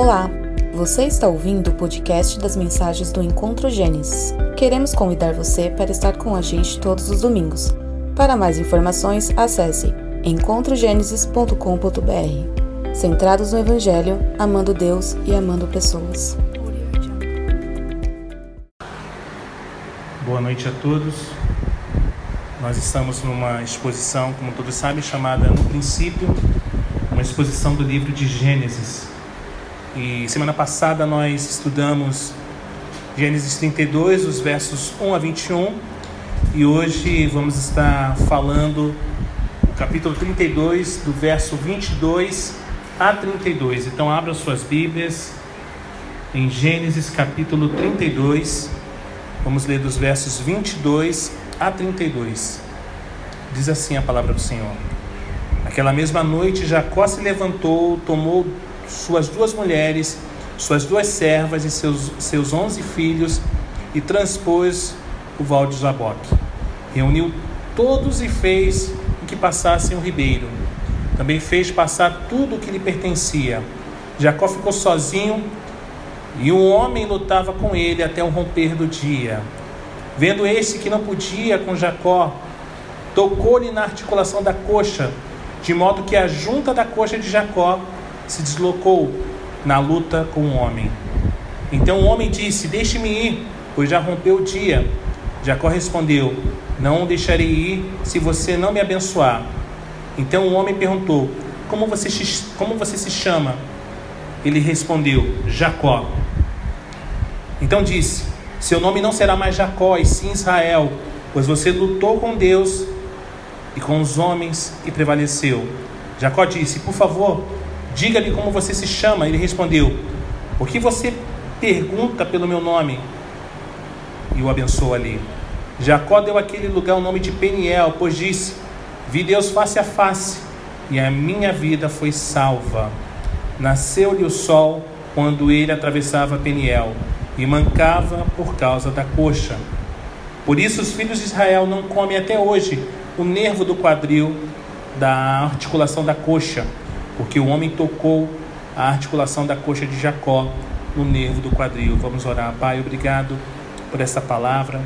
Olá, você está ouvindo o podcast das mensagens do Encontro Gênesis. Queremos convidar você para estar com a gente todos os domingos. Para mais informações, acesse encontrogenesis.com.br. Centrados no Evangelho, amando Deus e amando pessoas. Boa noite a todos. Nós estamos numa exposição, como todos sabem, chamada No Princípio, uma exposição do livro de Gênesis. E semana passada nós estudamos Gênesis 32, os versos 1 a 21, e hoje vamos estar falando o capítulo 32, do verso 22 a 32. Então abra suas Bíblias em Gênesis capítulo 32. Vamos ler dos versos 22 a 32. Diz assim a palavra do Senhor. Aquela mesma noite Jacó se levantou, tomou suas duas mulheres, suas duas servas e seus, seus onze filhos e transpôs o val de Jaboque. Reuniu todos e fez que passassem o ribeiro. Também fez passar tudo o que lhe pertencia. Jacó ficou sozinho e um homem lutava com ele até o romper do dia. Vendo este que não podia com Jacó, tocou-lhe na articulação da coxa, de modo que a junta da coxa de Jacó se deslocou na luta com o homem. Então o homem disse: Deixe-me ir, pois já rompeu o dia. Jacó respondeu: Não deixarei ir se você não me abençoar. Então o homem perguntou: Como você, como você se chama? Ele respondeu: Jacó. Então disse: Seu nome não será mais Jacó, e sim Israel, pois você lutou com Deus e com os homens e prevaleceu. Jacó disse: Por favor, Diga-lhe como você se chama. Ele respondeu: O que você pergunta pelo meu nome? E o abençoou ali. Jacó deu àquele lugar o nome de Peniel, pois disse: Vi Deus face a face, e a minha vida foi salva. Nasceu-lhe o sol quando ele atravessava Peniel, e mancava por causa da coxa. Por isso os filhos de Israel não comem até hoje o nervo do quadril da articulação da coxa porque o homem tocou a articulação da coxa de Jacó no nervo do quadril. Vamos orar. Pai, obrigado por essa palavra.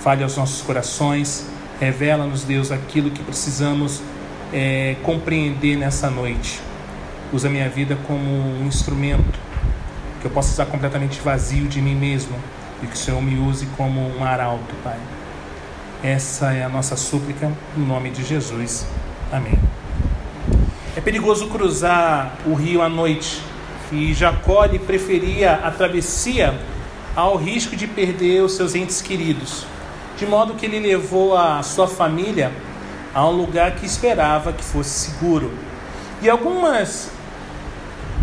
Fale aos nossos corações. Revela-nos, Deus, aquilo que precisamos é, compreender nessa noite. Usa minha vida como um instrumento que eu possa estar completamente vazio de mim mesmo e que o Senhor me use como um arauto, Pai. Essa é a nossa súplica, no nome de Jesus. Amém. É perigoso cruzar o rio à noite e Jacó lhe preferia a travessia ao risco de perder os seus entes queridos, de modo que ele levou a sua família a um lugar que esperava que fosse seguro. E algumas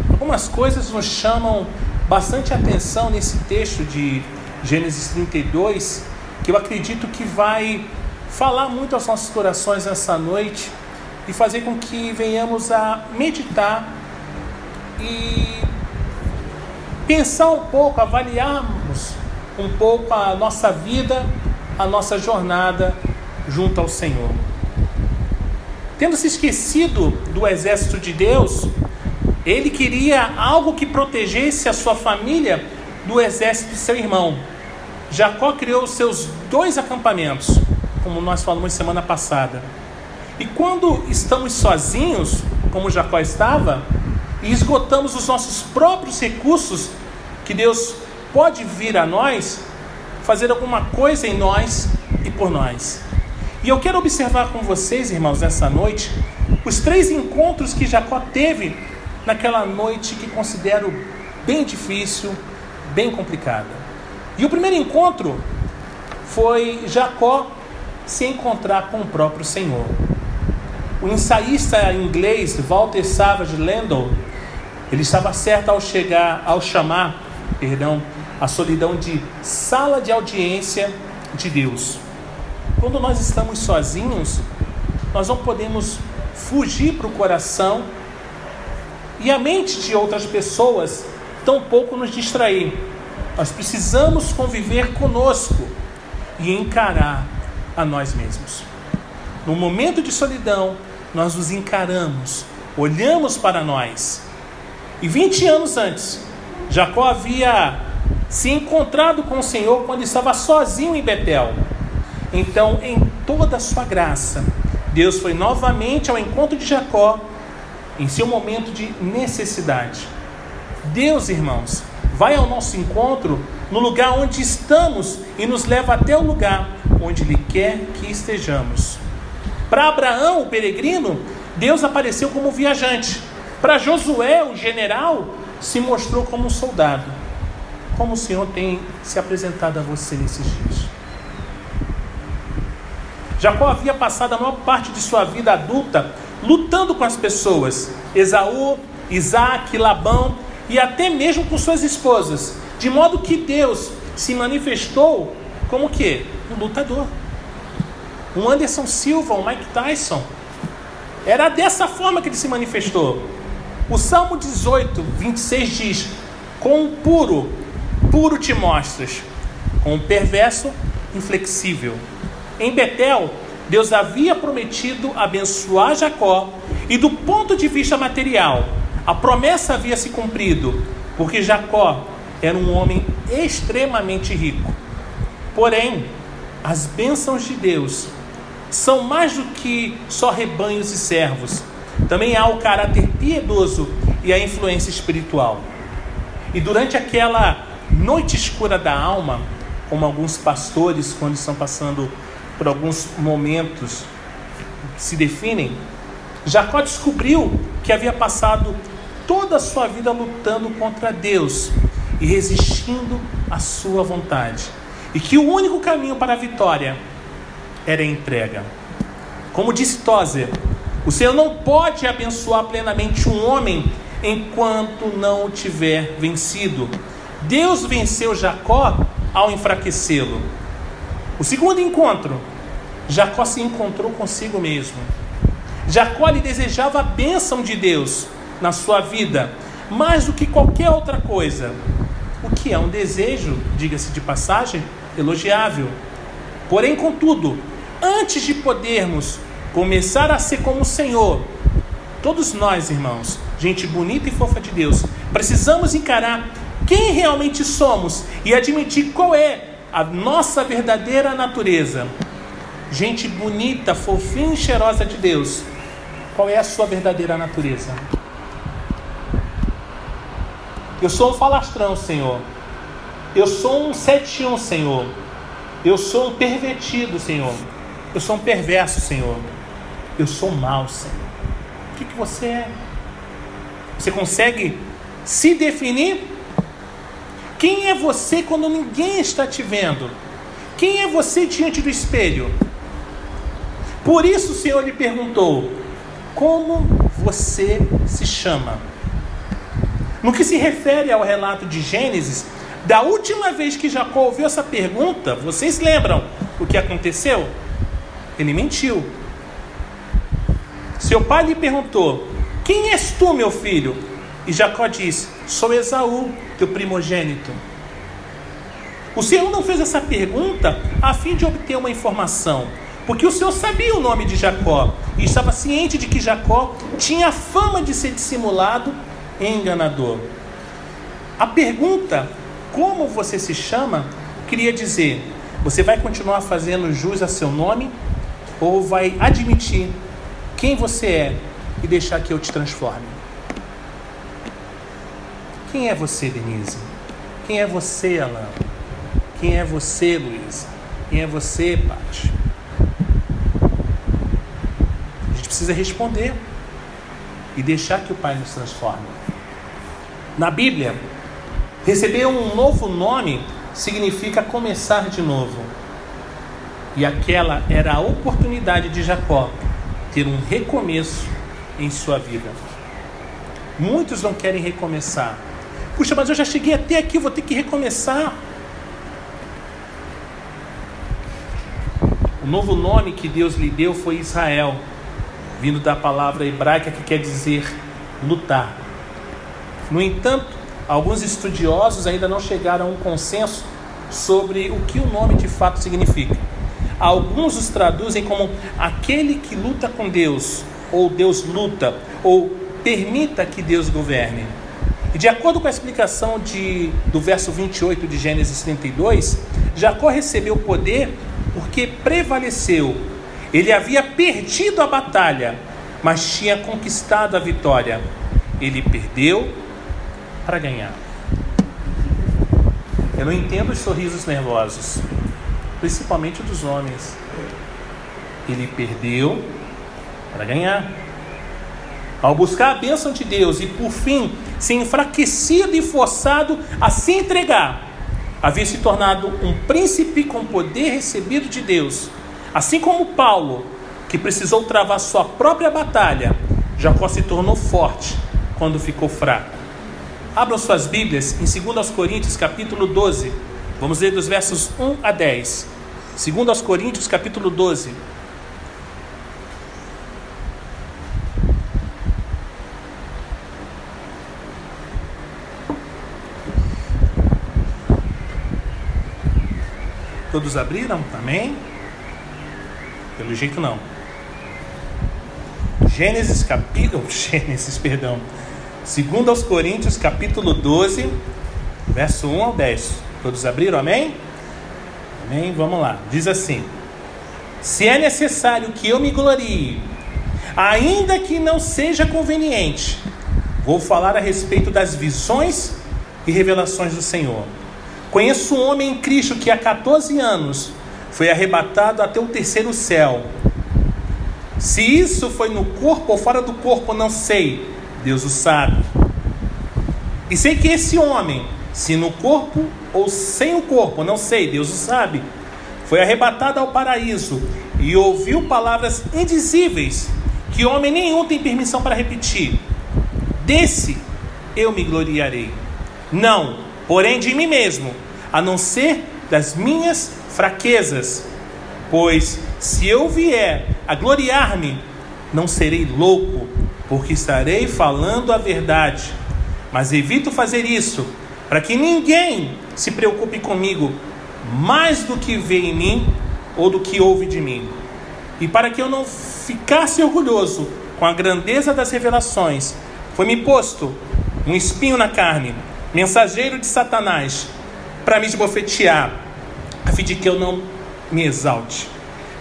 algumas coisas nos chamam bastante atenção nesse texto de Gênesis 32, que eu acredito que vai falar muito aos nossos corações nessa noite e fazer com que venhamos a meditar e pensar um pouco, avaliarmos um pouco a nossa vida, a nossa jornada junto ao Senhor. Tendo se esquecido do exército de Deus, ele queria algo que protegesse a sua família do exército de seu irmão. Jacó criou seus dois acampamentos, como nós falamos semana passada. E quando estamos sozinhos, como Jacó estava, e esgotamos os nossos próprios recursos, que Deus pode vir a nós, fazer alguma coisa em nós e por nós. E eu quero observar com vocês, irmãos, nessa noite, os três encontros que Jacó teve naquela noite que considero bem difícil, bem complicada. E o primeiro encontro foi Jacó se encontrar com o próprio Senhor. O ensaísta inglês Walter Savage Landau, ele estava certo ao chegar, ao chamar, perdão, a solidão de sala de audiência de Deus. Quando nós estamos sozinhos, nós não podemos fugir para o coração e a mente de outras pessoas tampouco nos distrair. Nós precisamos conviver conosco e encarar a nós mesmos. No momento de solidão, nós nos encaramos, olhamos para nós. E 20 anos antes, Jacó havia se encontrado com o Senhor quando estava sozinho em Betel. Então, em toda a sua graça, Deus foi novamente ao encontro de Jacó em seu momento de necessidade. Deus, irmãos, vai ao nosso encontro no lugar onde estamos e nos leva até o lugar onde Ele quer que estejamos. Para Abraão, o peregrino, Deus apareceu como viajante. Para Josué, o general, se mostrou como um soldado. Como o Senhor tem se apresentado a você nesses dias? Jacó havia passado a maior parte de sua vida adulta lutando com as pessoas. Esaú, Isaac, Labão e até mesmo com suas esposas. De modo que Deus se manifestou como que? Um lutador. Um Anderson Silva, um Mike Tyson. Era dessa forma que ele se manifestou. O Salmo 18, 26 diz: Com o puro, puro te mostras, com o perverso, inflexível. Em Betel, Deus havia prometido abençoar Jacó, e do ponto de vista material, a promessa havia se cumprido, porque Jacó era um homem extremamente rico. Porém, as bênçãos de Deus são mais do que só rebanhos e servos. Também há o caráter piedoso e a influência espiritual. E durante aquela noite escura da alma, como alguns pastores, quando estão passando por alguns momentos, se definem, Jacó descobriu que havia passado toda a sua vida lutando contra Deus e resistindo à sua vontade. E que o único caminho para a vitória era entrega. Como disse Tozer, o Senhor não pode abençoar plenamente um homem enquanto não o tiver vencido. Deus venceu Jacó ao enfraquecê-lo. O segundo encontro, Jacó se encontrou consigo mesmo. Jacó lhe desejava a bênção de Deus na sua vida, mais do que qualquer outra coisa o que é um desejo, diga-se de passagem, elogiável. Porém, contudo, antes de podermos começar a ser como o Senhor, todos nós, irmãos, gente bonita e fofa de Deus, precisamos encarar quem realmente somos e admitir qual é a nossa verdadeira natureza. Gente bonita, fofinha e cheirosa de Deus, qual é a sua verdadeira natureza? Eu sou um falastrão, Senhor. Eu sou um 71, Senhor. Eu sou um pervertido, Senhor. Eu sou um perverso, Senhor. Eu sou mal, Senhor. O que, que você é? Você consegue se definir? Quem é você quando ninguém está te vendo? Quem é você diante do espelho? Por isso o Senhor lhe perguntou: Como você se chama? No que se refere ao relato de Gênesis, da última vez que Jacó ouviu essa pergunta, vocês lembram o que aconteceu? Ele mentiu. Seu pai lhe perguntou: Quem és tu, meu filho? E Jacó disse: Sou Esaú, teu primogênito. O Senhor não fez essa pergunta a fim de obter uma informação, porque o Senhor sabia o nome de Jacó e estava ciente de que Jacó tinha fama de ser dissimulado enganador. A pergunta, como você se chama, queria dizer: você vai continuar fazendo jus a seu nome ou vai admitir quem você é e deixar que eu te transforme? Quem é você, Denise? Quem é você, Alain? Quem é você, Luísa? Quem é você, Paty? A gente precisa responder e deixar que o Pai nos transforme. Na Bíblia, receber um novo nome significa começar de novo. E aquela era a oportunidade de Jacó ter um recomeço em sua vida. Muitos não querem recomeçar. Puxa, mas eu já cheguei até aqui, vou ter que recomeçar. O novo nome que Deus lhe deu foi Israel, vindo da palavra hebraica que quer dizer lutar. No entanto, alguns estudiosos ainda não chegaram a um consenso sobre o que o nome de fato significa. Alguns os traduzem como aquele que luta com Deus, ou Deus luta, ou permita que Deus governe. E de acordo com a explicação de, do verso 28 de Gênesis 32, Jacó recebeu poder porque prevaleceu. Ele havia perdido a batalha, mas tinha conquistado a vitória. Ele perdeu para ganhar. Eu não entendo os sorrisos nervosos, principalmente dos homens. Ele perdeu para ganhar. Ao buscar a bênção de Deus e por fim se enfraquecido e forçado a se entregar, havia se tornado um príncipe com poder recebido de Deus. Assim como Paulo, que precisou travar sua própria batalha, Jacó se tornou forte quando ficou fraco. Abram suas Bíblias em 2 Coríntios, capítulo 12. Vamos ler dos versos 1 a 10. 2 Coríntios, capítulo 12. Todos abriram? Amém? Pelo jeito não. Gênesis capítulo, Gênesis, perdão. Segundo aos Coríntios, capítulo 12, verso 1 ao 10. Todos abriram? Amém? Amém? Vamos lá. Diz assim: Se é necessário que eu me glorie, ainda que não seja conveniente, vou falar a respeito das visões e revelações do Senhor. Conheço um homem em Cristo que há 14 anos foi arrebatado até o terceiro céu. Se isso foi no corpo ou fora do corpo, não sei. Deus o sabe. E sei que esse homem, se no corpo ou sem o corpo, não sei, Deus o sabe, foi arrebatado ao paraíso e ouviu palavras indizíveis que homem nenhum tem permissão para repetir. Desse eu me gloriarei. Não, porém de mim mesmo, a não ser das minhas fraquezas. Pois se eu vier a gloriar-me, não serei louco, porque estarei falando a verdade. Mas evito fazer isso, para que ninguém se preocupe comigo mais do que vê em mim ou do que ouve de mim. E para que eu não ficasse orgulhoso com a grandeza das revelações, foi-me posto um espinho na carne, mensageiro de Satanás, para me esbofetear, a fim de que eu não me exalte.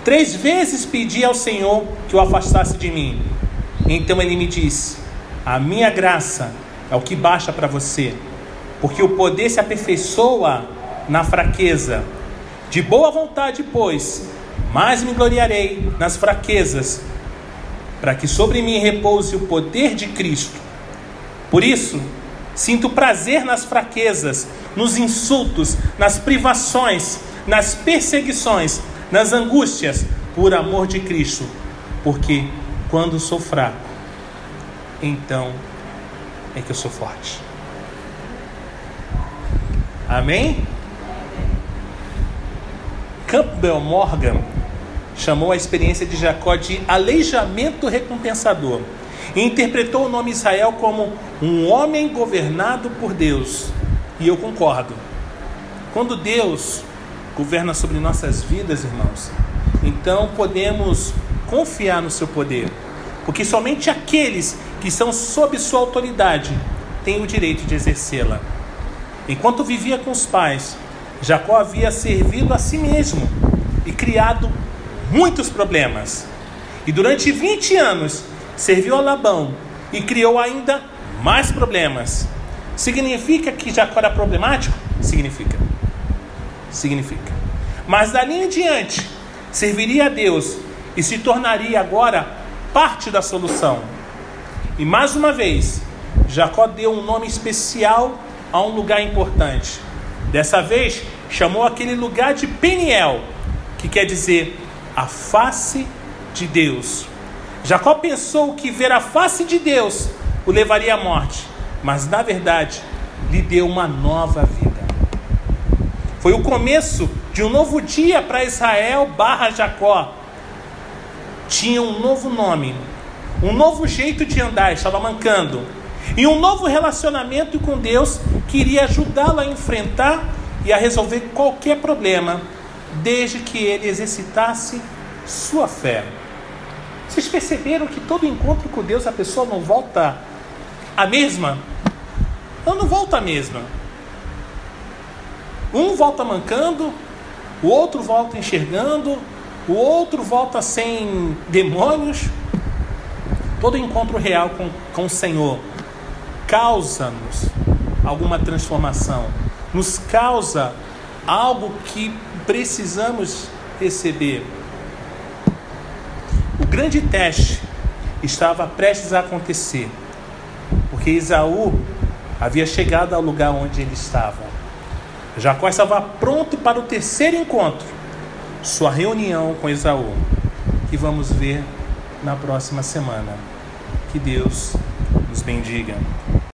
Três vezes pedi ao Senhor que o afastasse de mim. Então ele me disse: A minha graça é o que baixa para você, porque o poder se aperfeiçoa na fraqueza. De boa vontade, pois, mais me gloriarei nas fraquezas, para que sobre mim repouse o poder de Cristo. Por isso, sinto prazer nas fraquezas, nos insultos, nas privações, nas perseguições, nas angústias, por amor de Cristo, porque quando sou fraco, então é que eu sou forte. Amém? Campbell Morgan chamou a experiência de Jacó de aleijamento recompensador e interpretou o nome Israel como um homem governado por Deus. E eu concordo. Quando Deus governa sobre nossas vidas, irmãos, então podemos confiar no seu poder, porque somente aqueles que são sob sua autoridade têm o direito de exercê-la. Enquanto vivia com os pais, Jacó havia servido a si mesmo e criado muitos problemas. E durante 20 anos serviu a Labão e criou ainda mais problemas. Significa que Jacó era problemático? Significa. Significa. Mas dali em diante, serviria a Deus e se tornaria agora parte da solução. E mais uma vez, Jacó deu um nome especial a um lugar importante. Dessa vez, chamou aquele lugar de Peniel, que quer dizer a face de Deus. Jacó pensou que ver a face de Deus o levaria à morte, mas na verdade lhe deu uma nova vida. Foi o começo de um novo dia para Israel barra Jacó. Tinha um novo nome, um novo jeito de andar, estava mancando, e um novo relacionamento com Deus que iria ajudá-lo a enfrentar e a resolver qualquer problema, desde que ele exercitasse sua fé. Vocês perceberam que todo encontro com Deus a pessoa não volta a mesma? ela não volta a mesma. Um volta mancando, o outro volta enxergando, o outro volta sem demônios. Todo encontro real com, com o Senhor causa-nos alguma transformação, nos causa algo que precisamos receber. O grande teste estava prestes a acontecer, porque Esaú havia chegado ao lugar onde ele estava. Jacó estava pronto para o terceiro encontro, sua reunião com Esaú, que vamos ver na próxima semana. Que Deus nos bendiga.